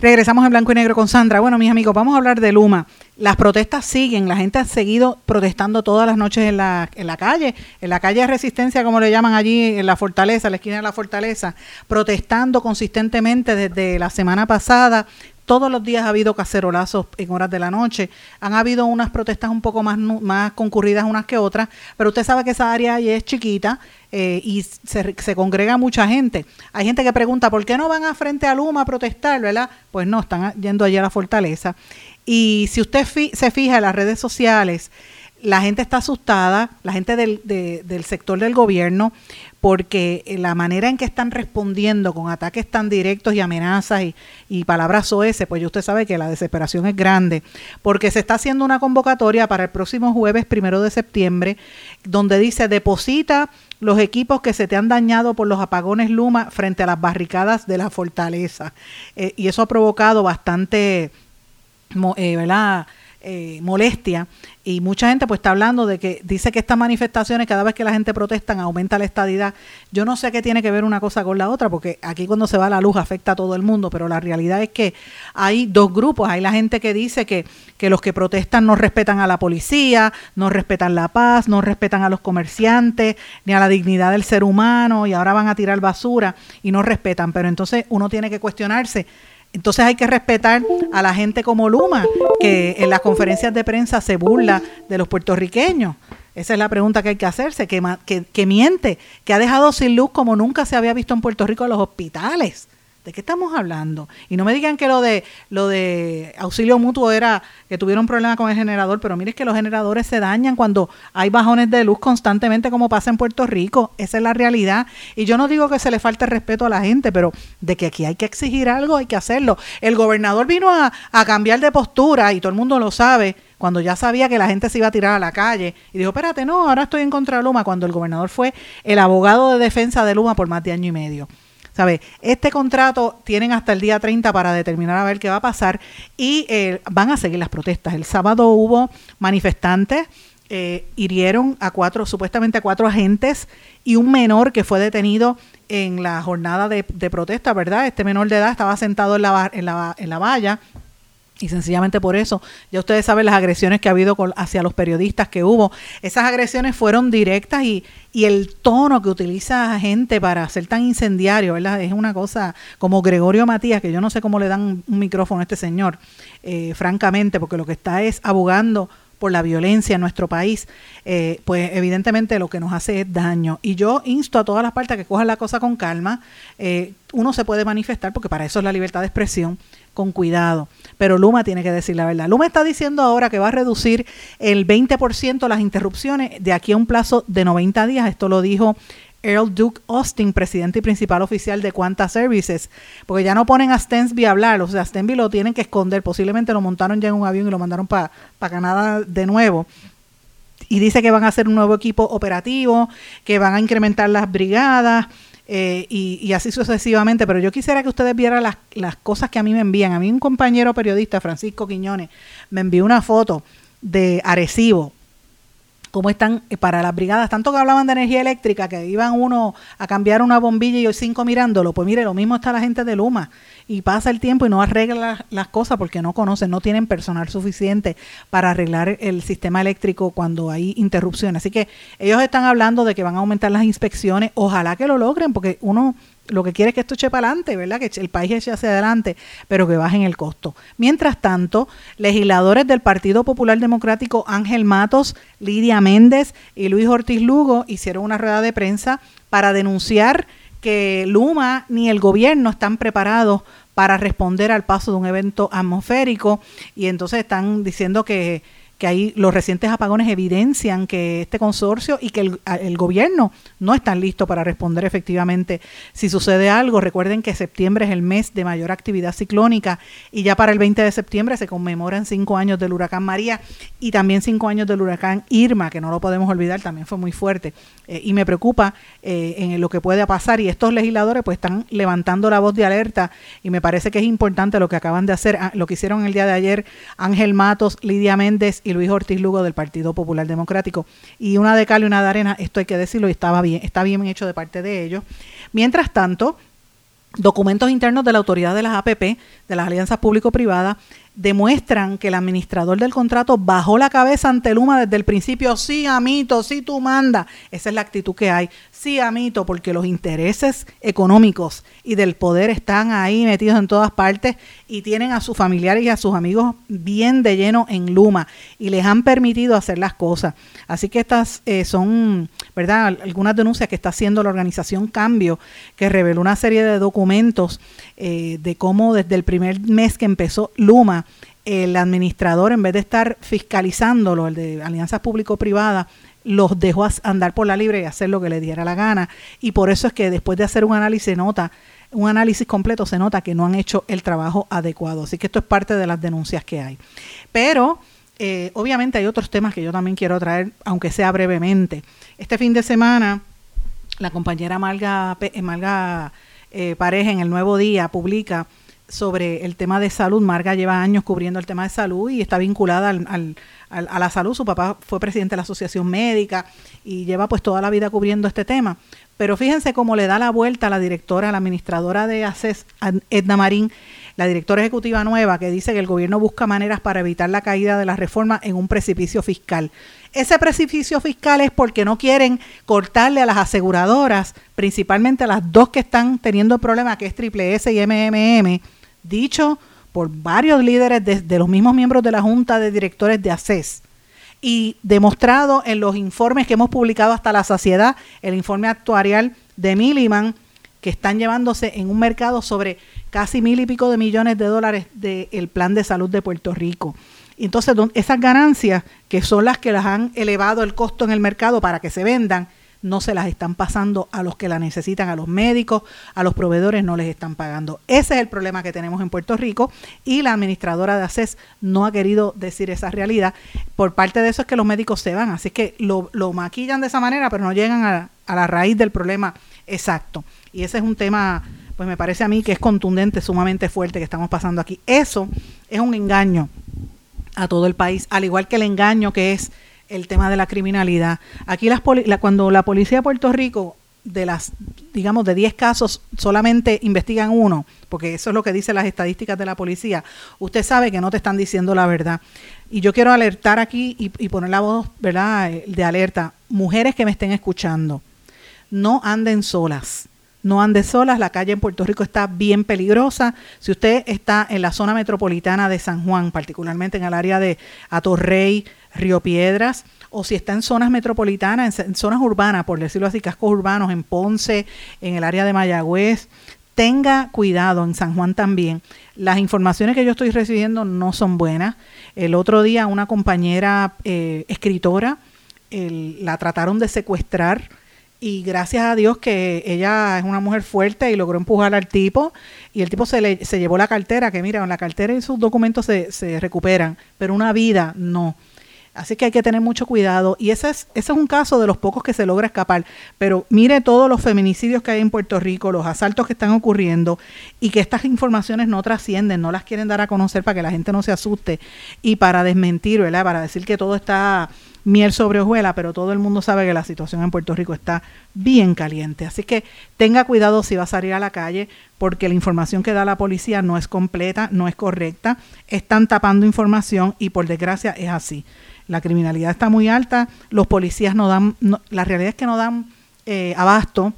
Regresamos en blanco y negro con Sandra. Bueno, mis amigos, vamos a hablar de Luma. Las protestas siguen, la gente ha seguido protestando todas las noches en la, en la calle, en la calle de Resistencia, como le llaman allí, en la Fortaleza, la esquina de la Fortaleza, protestando consistentemente desde la semana pasada, todos los días ha habido cacerolazos en horas de la noche. Han habido unas protestas un poco más, más concurridas unas que otras, pero usted sabe que esa área ahí es chiquita eh, y se, se, congrega mucha gente. Hay gente que pregunta, ¿por qué no van a frente a Luma a protestar, verdad? Pues no, están yendo allí a la fortaleza. Y si usted se fija en las redes sociales, la gente está asustada, la gente del, del sector del gobierno, porque la manera en que están respondiendo con ataques tan directos y amenazas y, y palabras OS, pues usted sabe que la desesperación es grande, porque se está haciendo una convocatoria para el próximo jueves primero de septiembre, donde dice deposita los equipos que se te han dañado por los apagones Luma frente a las barricadas de la fortaleza. Eh, y eso ha provocado bastante, eh, ¿verdad? Eh, molestia. Y mucha gente pues está hablando de que dice que estas manifestaciones cada vez que la gente protesta aumenta la estadidad. Yo no sé qué tiene que ver una cosa con la otra porque aquí cuando se va la luz afecta a todo el mundo, pero la realidad es que hay dos grupos, hay la gente que dice que, que los que protestan no respetan a la policía, no respetan la paz, no respetan a los comerciantes, ni a la dignidad del ser humano y ahora van a tirar basura y no respetan, pero entonces uno tiene que cuestionarse entonces hay que respetar a la gente como Luma, que en las conferencias de prensa se burla de los puertorriqueños. Esa es la pregunta que hay que hacerse, que, miente, que ha dejado sin luz como nunca se había visto en Puerto Rico los hospitales. ¿De qué estamos hablando? Y no me digan que lo de lo de auxilio mutuo era que tuvieron problemas con el generador, pero mire que los generadores se dañan cuando hay bajones de luz constantemente como pasa en Puerto Rico. Esa es la realidad. Y yo no digo que se le falte respeto a la gente, pero de que aquí hay que exigir algo, hay que hacerlo. El gobernador vino a, a cambiar de postura y todo el mundo lo sabe cuando ya sabía que la gente se iba a tirar a la calle y dijo, espérate, no, ahora estoy en contra de Luma, cuando el gobernador fue el abogado de defensa de Luma por más de año y medio. Este contrato tienen hasta el día 30 para determinar a ver qué va a pasar y eh, van a seguir las protestas. El sábado hubo manifestantes, eh, hirieron a cuatro, supuestamente a cuatro agentes y un menor que fue detenido en la jornada de, de protesta, ¿verdad? Este menor de edad estaba sentado en la, en la, en la valla y sencillamente por eso, ya ustedes saben las agresiones que ha habido hacia los periodistas que hubo. Esas agresiones fueron directas y, y el tono que utiliza gente para ser tan incendiario, ¿verdad? Es una cosa como Gregorio Matías, que yo no sé cómo le dan un micrófono a este señor, eh, francamente, porque lo que está es abogando por la violencia en nuestro país, eh, pues evidentemente lo que nos hace es daño. Y yo insto a todas las partes a que cojan la cosa con calma. Eh, uno se puede manifestar, porque para eso es la libertad de expresión, con cuidado. Pero Luma tiene que decir la verdad. Luma está diciendo ahora que va a reducir el 20% las interrupciones de aquí a un plazo de 90 días. Esto lo dijo Earl Duke Austin, presidente y principal oficial de Quanta Services, porque ya no ponen a Stensby a hablar, o sea, Stensby lo tienen que esconder, posiblemente lo montaron ya en un avión y lo mandaron para Canadá de nuevo. Y dice que van a hacer un nuevo equipo operativo, que van a incrementar las brigadas, eh, y, así sucesivamente. Pero yo quisiera que ustedes vieran las, las cosas que a mí me envían. A mí un compañero periodista, Francisco Quiñones, me envió una foto de Arecibo, cómo están eh, para las brigadas, tanto que hablaban de energía eléctrica, que iban uno a cambiar una bombilla y hoy cinco mirándolo, pues mire, lo mismo está la gente de Luma. Y pasa el tiempo y no arregla las cosas porque no conocen, no tienen personal suficiente para arreglar el sistema eléctrico cuando hay interrupciones. Así que ellos están hablando de que van a aumentar las inspecciones, ojalá que lo logren porque uno lo que quiere es que esto eche para adelante, ¿verdad? Que el país eche hacia adelante, pero que bajen el costo. Mientras tanto, legisladores del Partido Popular Democrático Ángel Matos, Lidia Méndez y Luis Ortiz Lugo hicieron una rueda de prensa para denunciar que Luma ni el gobierno están preparados para responder al paso de un evento atmosférico y entonces están diciendo que que ahí los recientes apagones evidencian que este consorcio y que el, el gobierno no están listos para responder efectivamente si sucede algo. Recuerden que septiembre es el mes de mayor actividad ciclónica y ya para el 20 de septiembre se conmemoran cinco años del huracán María y también cinco años del huracán Irma, que no lo podemos olvidar, también fue muy fuerte. Eh, y me preocupa eh, en lo que puede pasar y estos legisladores pues están levantando la voz de alerta y me parece que es importante lo que acaban de hacer, ah, lo que hicieron el día de ayer Ángel Matos, Lidia Méndez y Luis Ortiz Lugo del Partido Popular Democrático. Y una de cal y una de arena, esto hay que decirlo, y estaba bien, está bien hecho de parte de ellos. Mientras tanto, documentos internos de la autoridad de las APP, de las alianzas público-privadas, demuestran que el administrador del contrato bajó la cabeza ante Luma desde el principio, sí, amito, sí, tú manda. Esa es la actitud que hay. Sí, amito, porque los intereses económicos y del poder están ahí metidos en todas partes y tienen a sus familiares y a sus amigos bien de lleno en Luma y les han permitido hacer las cosas. Así que estas eh, son, ¿verdad?, algunas denuncias que está haciendo la organización Cambio, que reveló una serie de documentos eh, de cómo desde el primer mes que empezó Luma, el administrador, en vez de estar fiscalizándolo, el de alianzas público-privadas, los dejó andar por la libre y hacer lo que le diera la gana. Y por eso es que después de hacer un análisis nota, un análisis completo, se nota que no han hecho el trabajo adecuado. Así que esto es parte de las denuncias que hay. Pero eh, obviamente hay otros temas que yo también quiero traer, aunque sea brevemente. Este fin de semana, la compañera Malga, Malga eh, Pareja en el Nuevo Día publica sobre el tema de salud. Marga lleva años cubriendo el tema de salud y está vinculada al, a la salud. Su papá fue presidente de la Asociación Médica y lleva pues toda la vida cubriendo este tema. Pero fíjense cómo le da la vuelta a la directora, la administradora de ACES, Edna Marín, la directora ejecutiva nueva, que dice que el gobierno busca maneras para evitar la caída de la reforma en un precipicio fiscal. Ese precipicio fiscal es porque no quieren cortarle a las aseguradoras, principalmente a las dos que están teniendo problemas, que es Triple S y MMM, dicho por varios líderes de, los mismos miembros de la Junta de Directores de ACES y demostrado en los informes que hemos publicado hasta la saciedad, el informe actuarial de Milliman, que están llevándose en un mercado sobre casi mil y pico de millones de dólares del plan de salud de Puerto Rico. Entonces, esas ganancias, que son las que las han elevado el costo en el mercado para que se vendan, no se las están pasando a los que la necesitan, a los médicos, a los proveedores no les están pagando. Ese es el problema que tenemos en Puerto Rico y la administradora de ACES no ha querido decir esa realidad. Por parte de eso es que los médicos se van, así que lo, maquillan de esa manera, pero no llegan a, a la raíz del problema exacto. Y ese es un tema pues me parece a mí que es contundente, sumamente fuerte que estamos pasando aquí. Eso es un engaño a todo el país, al igual que el engaño que es el tema de la criminalidad. Aquí las cuando la policía de Puerto Rico de las digamos de 10 casos solamente investigan uno, porque eso es lo que dicen las estadísticas de la policía. Usted sabe que no te están diciendo la verdad. Y yo quiero alertar aquí y, poner la voz, ¿verdad?, de alerta. Mujeres que me estén escuchando, no anden solas no ande solas, la calle en Puerto Rico está bien peligrosa. Si usted está en la zona metropolitana de San Juan, particularmente en el área de Atorrey, Río Piedras, o si está en zonas metropolitanas, en, zonas urbanas, por decirlo así, cascos urbanos, en Ponce, en el área de Mayagüez, tenga cuidado en San Juan también. Las informaciones que yo estoy recibiendo no son buenas. El otro día una compañera eh, escritora la trataron de secuestrar y gracias a Dios que ella es una mujer fuerte y logró empujar al tipo y el tipo se, le, se llevó la cartera, que mira, la cartera y sus documentos se, se recuperan, pero una vida no. Así que hay que tener mucho cuidado y ese es, ese es un caso de los pocos que se logra escapar. Pero mire todos los feminicidios que hay en Puerto Rico, los asaltos que están ocurriendo y que estas informaciones no trascienden, no las quieren dar a conocer para que la gente no se asuste y para desmentir, ¿verdad? Para decir que todo está miel sobre hojuela, pero todo el mundo sabe que la situación en Puerto Rico está bien caliente. Así que tenga cuidado si va a salir a la calle, porque la información que da la policía no es completa, no es correcta, están tapando información y por desgracia es así. La criminalidad está muy alta, los policías no dan, la realidad es que no dan eh, abasto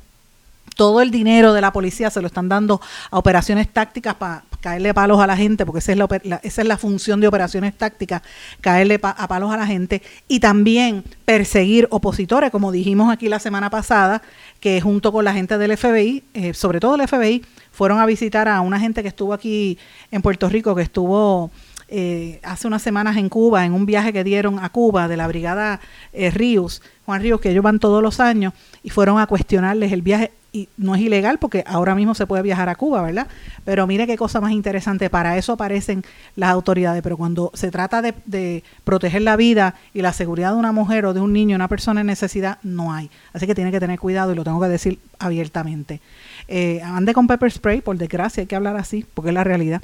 todo el dinero de la policía se lo están dando a operaciones tácticas para caerle palos a la gente, porque esa es la, esa es la función de operaciones tácticas, caerle a palos a la gente y también perseguir opositores, como dijimos aquí la semana pasada, que junto con la gente del FBI, eh, sobre todo el FBI, fueron a visitar a una gente que estuvo aquí en Puerto Rico, que estuvo eh, hace unas semanas en Cuba, en un viaje que dieron a Cuba de la brigada eh, Ríos, Juan Ríos, que ellos van todos los años, y fueron a cuestionarles el viaje y no es ilegal porque ahora mismo se puede viajar a Cuba, ¿verdad? Pero mire qué cosa más interesante, para eso aparecen las autoridades, pero cuando se trata de, proteger la vida y la seguridad de una mujer o de un niño, una persona en necesidad, no hay. Así que tiene que tener cuidado y lo tengo que decir abiertamente. Eh, ande con pepper spray, por desgracia, hay que hablar así, porque es la realidad.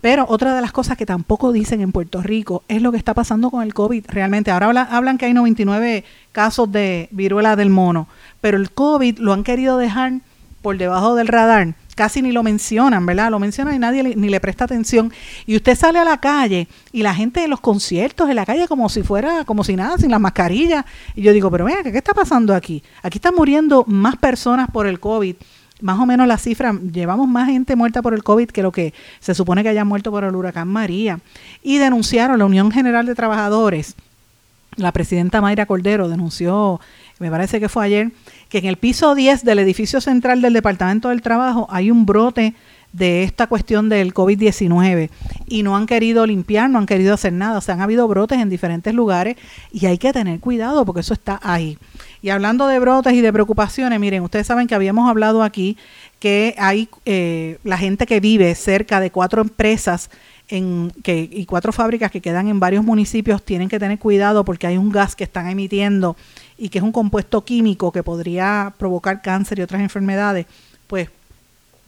Pero otra de las cosas que tampoco dicen en Puerto Rico es lo que está pasando con el COVID. Realmente, ahora hablan que hay 99 casos de viruela del mono pero el COVID lo han querido dejar por debajo del radar. Casi ni lo mencionan, ¿verdad? Lo mencionan y nadie ni le presta atención. Y usted sale a la calle y la gente en los conciertos, en la calle, como si fuera, como si nada, sin las mascarillas. Y yo digo, pero mira, ¿qué está pasando aquí? Aquí están muriendo más personas por el COVID más o menos la cifra, llevamos más gente muerta por el COVID que lo que se supone que haya muerto por el huracán María. Y denunciaron la Unión General de Trabajadores, la presidenta Mayra Cordero denunció, me parece que fue ayer, que en el piso 10 del edificio central del Departamento del Trabajo hay un brote de esta cuestión del COVID-19 y no han querido limpiar, no han querido hacer nada. O sea, han habido brotes en diferentes lugares y hay que tener cuidado porque eso está ahí. Y hablando de brotes y de preocupaciones, miren, ustedes saben que habíamos hablado aquí que hay eh, la gente que vive cerca de cuatro empresas y cuatro fábricas que quedan en varios municipios tienen que tener cuidado porque hay un gas que están emitiendo y que es un compuesto químico que podría provocar cáncer y otras enfermedades, pues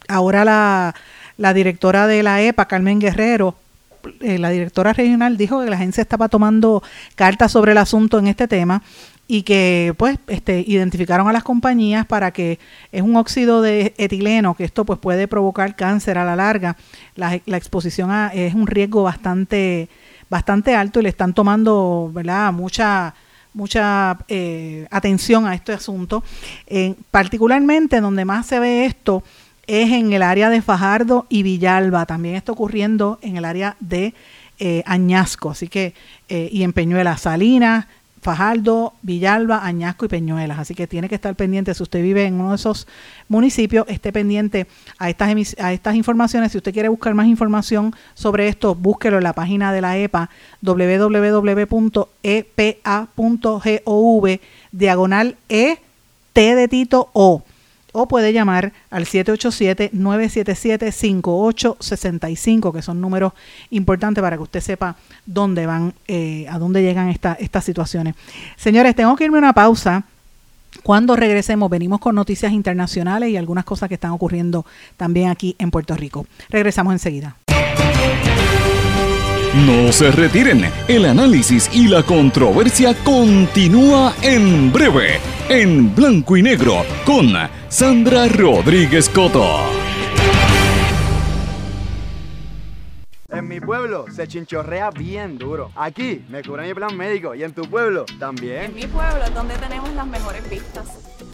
ahora la, la directora de la EPA, Carmen Guerrero, eh, la directora regional dijo que la agencia estaba tomando cartas sobre el asunto en este tema y que pues este identificaron a las compañías para que es un óxido de etileno que esto pues puede provocar cáncer a la larga la, exposición a, es un riesgo bastante bastante alto y le están tomando verdad mucha mucha eh, atención a este asunto. Eh, particularmente donde más se ve esto es en el área de Fajardo y Villalba. También está ocurriendo en el área de eh, Añasco, así que, y en Peñuelas, Salinas, Fajardo, Villalba, Añasco y Peñuelas. Así que tiene que estar pendiente, si usted vive en uno de esos municipios, esté pendiente a estas, a estas informaciones. Si usted quiere buscar más información sobre esto, búsquelo en la página de la EPA, www.epa.gov, diagonal E, T de Tito O o puede llamar al 787-977-5865, que son números importantes para que usted sepa dónde van, eh, a dónde llegan estas situaciones. Señores, tengo que irme a una pausa. Cuando regresemos, venimos con noticias internacionales y algunas cosas que están ocurriendo también aquí en Puerto Rico. Regresamos enseguida. No se retiren, el análisis y la controversia continúa en breve, en blanco y negro, con Sandra Rodríguez Coto. En mi pueblo se chinchorrea bien duro. Aquí me cubren mi plan médico y en tu pueblo también. En mi pueblo es donde tenemos las mejores vistas.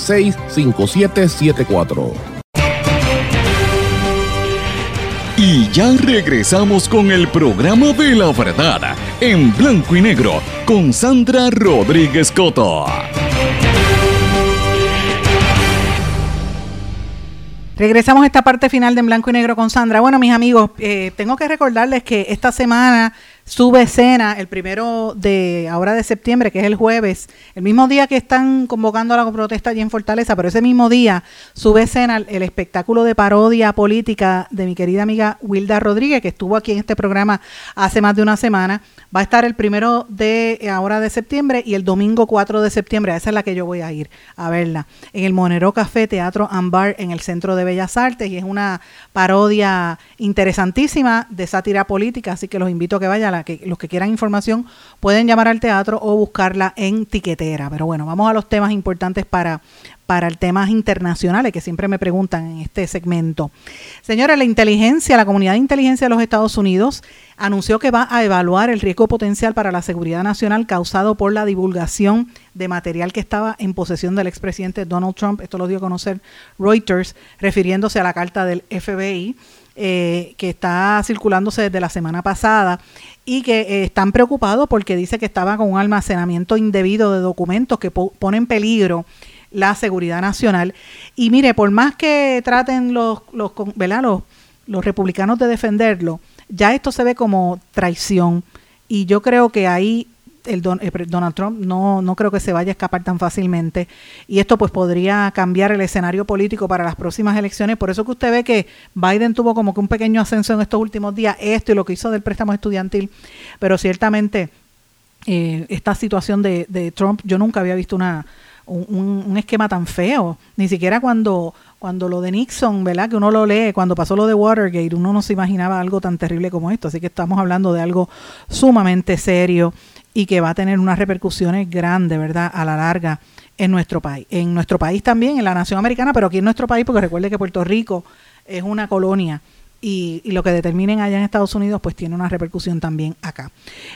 939-336-5774. Y ya regresamos con el programa de la verdad, en blanco y negro, con Sandra Rodríguez Coto. Regresamos a esta parte final de En Blanco y Negro con Sandra. Bueno, mis amigos, eh, tengo que recordarles que esta semana sube escena el primero de ahora de septiembre, que es el jueves, el mismo día que están convocando a la protesta allí en Fortaleza, pero ese mismo día sube escena el espectáculo de parodia política de mi querida amiga Wilda Rodríguez, que estuvo aquí en este programa hace más de una semana. Va a estar el primero de ahora de septiembre y el domingo 4 de septiembre, esa es la que yo voy a ir a verla, en el Monero Café Teatro Ambar en el Centro de Bellas Artes y es una parodia interesantísima de sátira política, así que los invito a que vayan que los que quieran información pueden llamar al teatro o buscarla en tiquetera. Pero bueno, vamos a los temas importantes para, para el temas internacionales que siempre me preguntan en este segmento. Señora, la inteligencia, la comunidad de inteligencia de los Estados Unidos anunció que va a evaluar el riesgo potencial para la seguridad nacional causado por la divulgación de material que estaba en posesión del expresidente Donald Trump. Esto lo dio a conocer Reuters, refiriéndose a la carta del FBI. Eh, que está circulándose desde la semana pasada y que eh, están preocupados porque dice que estaba con un almacenamiento indebido de documentos que ponen en peligro la seguridad nacional. Y mire, por más que traten los, los, los, los republicanos de defenderlo, ya esto se ve como traición. Y yo creo que ahí el Donald Trump no, no creo que se vaya a escapar tan fácilmente y esto pues podría cambiar el escenario político para las próximas elecciones. Por eso que usted ve que Biden tuvo como que un pequeño ascenso en estos últimos días, esto y lo que hizo del préstamo estudiantil, pero ciertamente eh, esta situación de, de Trump, yo nunca había visto una, un, esquema tan feo. Ni siquiera cuando, cuando lo de Nixon, ¿verdad? Que uno lo lee, cuando pasó lo de Watergate, uno no se imaginaba algo tan terrible como esto. Así que estamos hablando de algo sumamente serio y que va a tener unas repercusiones grandes, ¿verdad? A la larga en nuestro país. En nuestro país también, en la nación americana, pero aquí en nuestro país, porque recuerde que Puerto Rico es una colonia y, lo que determinen allá en Estados Unidos pues tiene una repercusión también acá.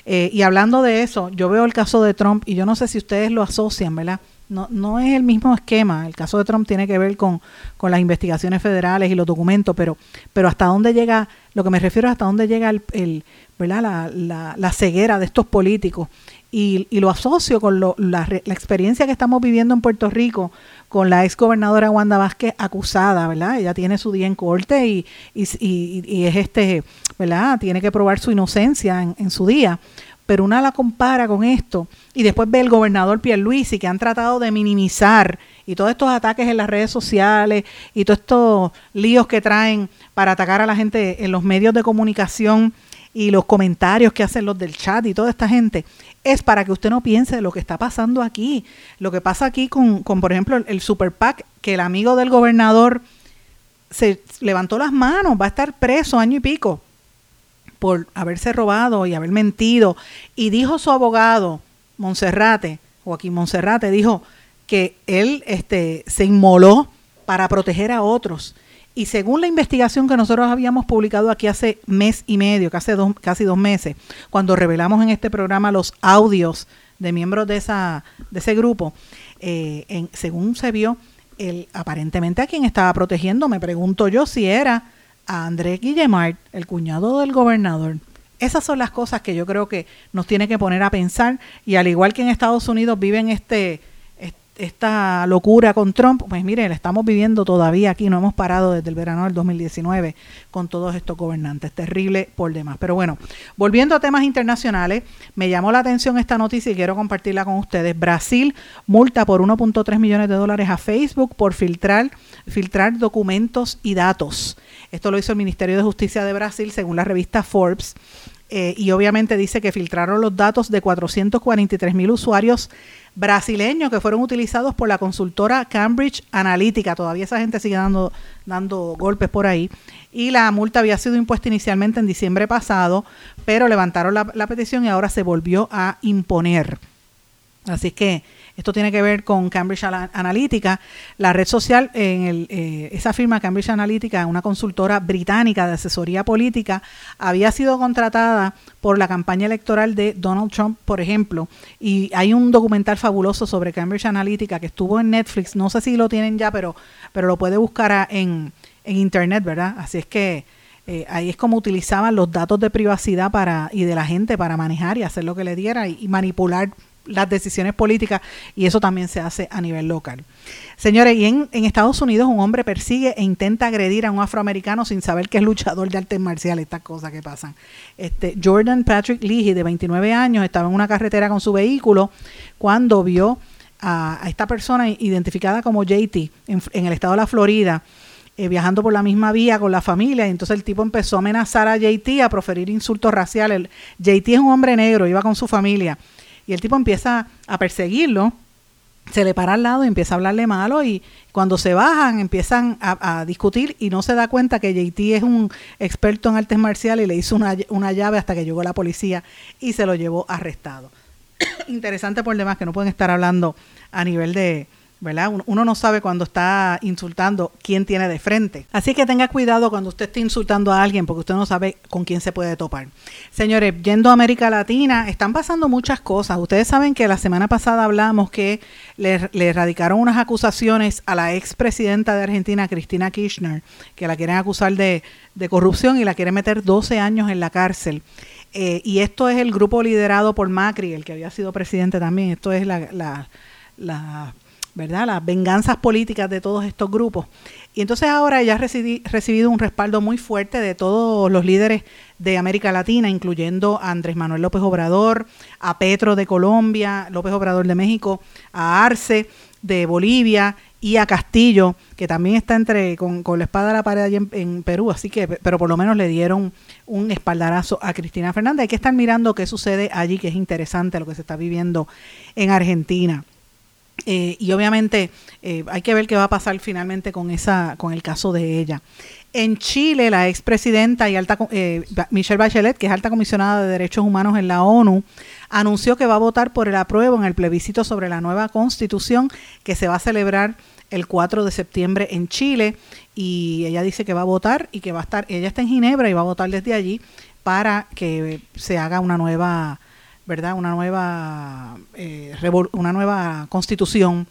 Eh, y hablando de eso, yo veo el caso de Trump y yo no sé si ustedes lo asocian, ¿verdad? No, no es el mismo esquema. El caso de Trump tiene que ver con, con las investigaciones federales y los documentos, pero, pero hasta dónde llega, lo que me refiero es hasta dónde llega el ¿verdad? La, la, la, ceguera de estos políticos. Y, y lo asocio con lo, la, la, experiencia que estamos viviendo en Puerto Rico con la ex gobernadora Wanda Vázquez acusada, ¿verdad? Ella tiene su día en corte y, y, y, es este, ¿verdad? Tiene que probar su inocencia en, en su día pero una la compara con esto y después ve el gobernador Pierluisi que han tratado de minimizar y todos estos ataques en las redes sociales y todos estos líos que traen para atacar a la gente en los medios de comunicación y los comentarios que hacen los del chat y toda esta gente, es para que usted no piense de lo que está pasando aquí. Lo que pasa aquí con, con por ejemplo, el, el Super que el amigo del gobernador se levantó las manos, va a estar preso año y pico por haberse robado y haber mentido. Y dijo su abogado, Monserrate, Joaquín Monserrate, dijo que él este, se inmoló para proteger a otros. Y según la investigación que nosotros habíamos publicado aquí hace mes y medio, casi dos, casi dos meses, cuando revelamos en este programa los audios de miembros de, esa, de ese grupo, eh, en, según se vio, el, aparentemente a quien estaba protegiendo, me pregunto yo si era a Andrés Guillemart, el cuñado del gobernador. Esas son las cosas que yo creo que nos tiene que poner a pensar y al igual que en Estados Unidos viven este esta locura con Trump, pues mire, la estamos viviendo todavía aquí, no hemos parado desde el verano del 2019 con todos estos gobernantes, terrible por demás. Pero bueno, volviendo a temas internacionales, me llamó la atención esta noticia y quiero compartirla con ustedes. Brasil multa por 1.3 millones de dólares a Facebook por filtrar, filtrar documentos y datos. Esto lo hizo el Ministerio de Justicia de Brasil según la revista Forbes. Eh, y obviamente dice que filtraron los datos de 443 mil usuarios brasileños que fueron utilizados por la consultora Cambridge Analytica. Todavía esa gente sigue dando, dando golpes por ahí. Y la multa había sido impuesta inicialmente en diciembre pasado, pero levantaron la, la petición y ahora se volvió a imponer. Así que esto tiene que ver con Cambridge Analytica. La red social, en el, eh, esa firma Cambridge Analytica, una consultora británica de asesoría política, había sido contratada por la campaña electoral de Donald Trump, por ejemplo. Y hay un documental fabuloso sobre Cambridge Analytica que estuvo en Netflix. No sé si lo tienen ya, pero, pero lo puede buscar en, en internet, ¿verdad? Así es que eh, ahí es como utilizaban los datos de privacidad para y de la gente para manejar y hacer lo que le diera y manipular las decisiones políticas y eso también se hace a nivel local. Señores, y en, en, Estados Unidos un hombre persigue e intenta agredir a un afroamericano sin saber que es luchador de artes marciales, estas cosas que pasan. Este, Jordan Patrick Leahy, de 29 años, estaba en una carretera con su vehículo cuando vio a, esta persona identificada como JT en, el estado de la Florida. Eh, viajando por la misma vía con la familia, y entonces el tipo empezó a amenazar a JT, a proferir insultos raciales. JT es un hombre negro, iba con su familia, y el tipo empieza a perseguirlo, se le para al lado y empieza a hablarle malo y cuando se bajan empiezan a, discutir y no se da cuenta que JT es un experto en artes marciales y le hizo una, una llave hasta que llegó la policía y se lo llevó arrestado. [COUGHS] Interesante por demás que no pueden estar hablando a nivel de, ¿verdad? Uno no sabe cuando está insultando quién tiene de frente. Así que tenga cuidado cuando usted esté insultando a alguien porque usted no sabe con quién se puede topar. Señores, yendo a América Latina, están pasando muchas cosas. Ustedes saben que la semana pasada hablamos que le, le radicaron unas acusaciones a la expresidenta de Argentina, Cristina Kirchner, que la quieren acusar de, corrupción y la quieren meter 12 años en la cárcel. Eh, y esto es el grupo liderado por Macri, el que había sido presidente también. Esto es la ¿verdad? Las venganzas políticas de todos estos grupos. Y entonces ahora ya ha recibido un respaldo muy fuerte de todos los líderes de América Latina, incluyendo a Andrés Manuel López Obrador, a Petro de Colombia, López Obrador de México, a Arce de Bolivia y a Castillo, que también está entre con, la espada a la pared allí en, Perú, así que, pero por lo menos le dieron un espaldarazo a Cristina Fernández. Hay que estar mirando qué sucede allí, que es interesante lo que se está viviendo en Argentina. Eh, y obviamente eh, hay que ver qué va a pasar finalmente con esa con el caso de ella. En Chile, la expresidenta y alta eh, Michelle Bachelet, que es alta comisionada de derechos humanos en la ONU, anunció que va a votar por el apruebo en el plebiscito sobre la nueva constitución que se va a celebrar el 4 de septiembre en Chile y ella dice que va a votar y que va a estar, ella está en Ginebra y va a votar desde allí para que se haga una nueva ¿verdad? Una nueva, eh, una nueva constitución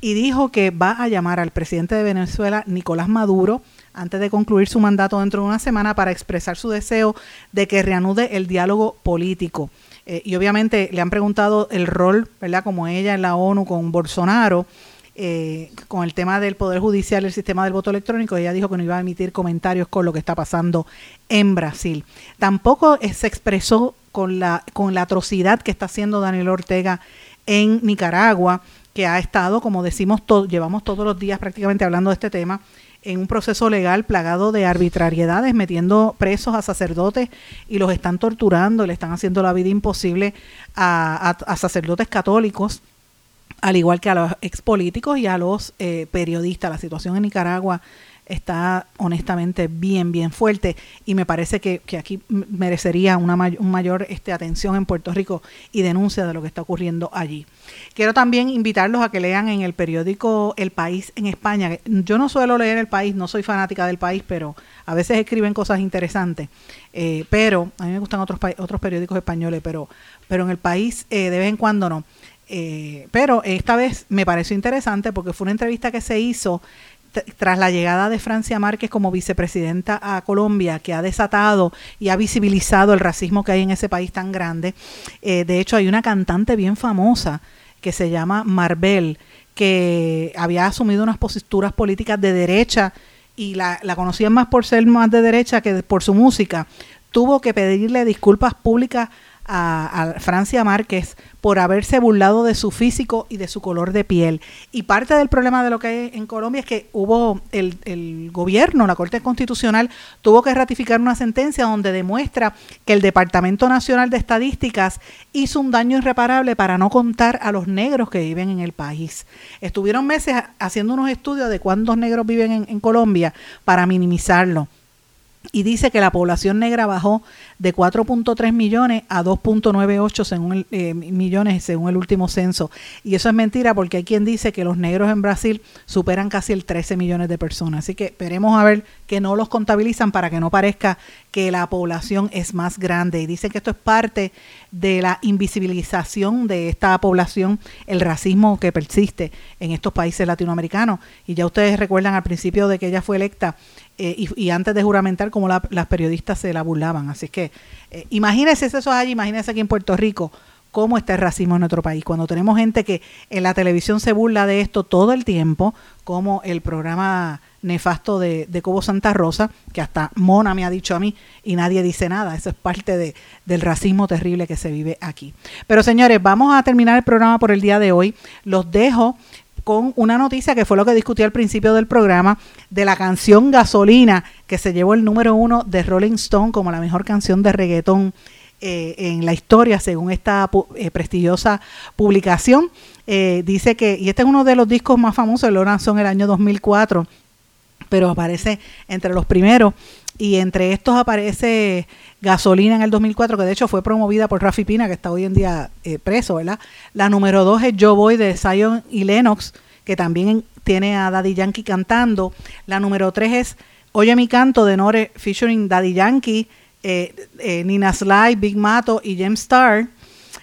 y dijo que va a llamar al presidente de Venezuela, Nicolás Maduro, antes de concluir su mandato dentro de una semana para expresar su deseo de que reanude el diálogo político. Eh, y obviamente le han preguntado el rol, ¿verdad? Como ella en la ONU con Bolsonaro, eh, con el tema del Poder Judicial, el sistema del voto electrónico, ella dijo que no iba a emitir comentarios con lo que está pasando en Brasil. Tampoco se expresó con la, con la atrocidad que está haciendo Daniel Ortega en Nicaragua, que ha estado, como decimos, llevamos todos los días prácticamente hablando de este tema, en un proceso legal plagado de arbitrariedades, metiendo presos a sacerdotes y los están torturando, le están haciendo la vida imposible a, sacerdotes católicos, al igual que a los expolíticos y a los eh, periodistas. La situación en Nicaragua está honestamente bien, bien fuerte y me parece que, aquí merecería una un mayor este, atención en Puerto Rico y denuncia de lo que está ocurriendo allí. Quiero también invitarlos a que lean en el periódico El País en España. Yo no suelo leer El País, no soy fanática del país, pero a veces escriben cosas interesantes. Eh, pero a mí me gustan otros, otros periódicos españoles, pero, pero en El País eh, de vez en cuando no. Eh, pero esta vez me pareció interesante porque fue una entrevista que se hizo tras la llegada de Francia Márquez como vicepresidenta a Colombia, que ha desatado y ha visibilizado el racismo que hay en ese país tan grande. Eh, de hecho, hay una cantante bien famosa que se llama Marbel, que había asumido unas posturas políticas de derecha y la, la conocían más por ser más de derecha que por su música. Tuvo que pedirle disculpas públicas a, Francia Márquez por haberse burlado de su físico y de su color de piel. Y parte del problema de lo que hay en Colombia es que hubo el, el gobierno, la Corte Constitucional, tuvo que ratificar una sentencia donde demuestra que el Departamento Nacional de Estadísticas hizo un daño irreparable para no contar a los negros que viven en el país. Estuvieron meses haciendo unos estudios de cuántos negros viven en, en Colombia para minimizarlo y dice que la población negra bajó de 4.3 millones a 2.98 según eh, millones según el último censo. Y eso es mentira porque hay quien dice que los negros en Brasil superan casi el 13 millones de personas. Así que esperemos a ver que no los contabilizan para que no parezca que la población es más grande. Y dicen que esto es parte de la invisibilización de esta población, el racismo que persiste en estos países latinoamericanos. Y ya ustedes recuerdan al principio de que ella fue electa eh, y, antes de juramentar como las periodistas se la burlaban. Así que eh, imagínense eso allí, imagínense aquí en Puerto Rico cómo está el racismo en nuestro país. Cuando tenemos gente que en la televisión se burla de esto todo el tiempo, como el programa nefasto de, de Cobo Santa Rosa, que hasta Mona me ha dicho a mí y nadie dice nada. Eso es parte de, del racismo terrible que se vive aquí. Pero señores, vamos a terminar el programa por el día de hoy. Los dejo con una noticia que fue lo que discutí al principio del programa de la canción Gasolina, que se llevó el número uno de Rolling Stone como la mejor canción de reggaetón eh, en la historia, según esta eh, prestigiosa publicación. Eh, dice que, y este es uno de los discos más famosos, lo lanzó en el año 2004 pero aparece entre los primeros y entre estos aparece Gasolina en el 2004, que de hecho fue promovida por Rafi Pina, que está hoy en día eh, preso, ¿verdad? La número dos es Yo Voy de Zion y Lennox, que también tiene a Daddy Yankee cantando. La número tres es Oye mi canto de Nore featuring Daddy Yankee, eh, eh, Nina Sly, Big Mato y James Star.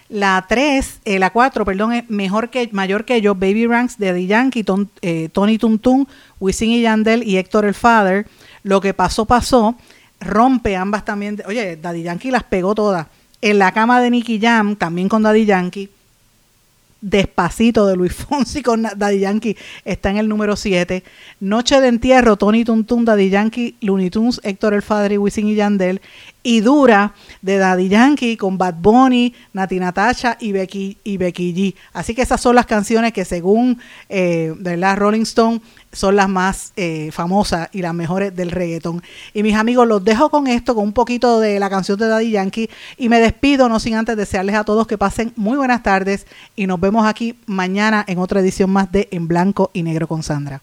La 3, eh, la 4, perdón, es mejor que, mayor que yo, Baby Ranks de The Yankee, ton, Tony Tuntun, Wisin y Yandel y Héctor el Father. Lo que pasó, pasó. Rompe ambas también. Oye, Daddy Yankee las pegó todas. En la cama de Nicky Jam, también con Daddy Yankee. Despacito de Luis [LAUGHS] Fonsi con Daddy Yankee está en el número 7. Noche de entierro, Tony Tuntun, Daddy Yankee, Looney Tunes, Héctor el y Wisin y Yandel. Y Dura de Daddy Yankee con Bad Bunny, Nati Natasha y Becky, y Becky G. Así que esas son las canciones que según eh, la Rolling Stone son las más eh, famosas y las mejores del reggaetón. Y mis amigos, los dejo con esto, con un poquito de la canción de Daddy Yankee y me despido, no sin antes desearles a todos que pasen muy buenas tardes y nos vemos aquí mañana en otra edición más de En Blanco y Negro con Sandra.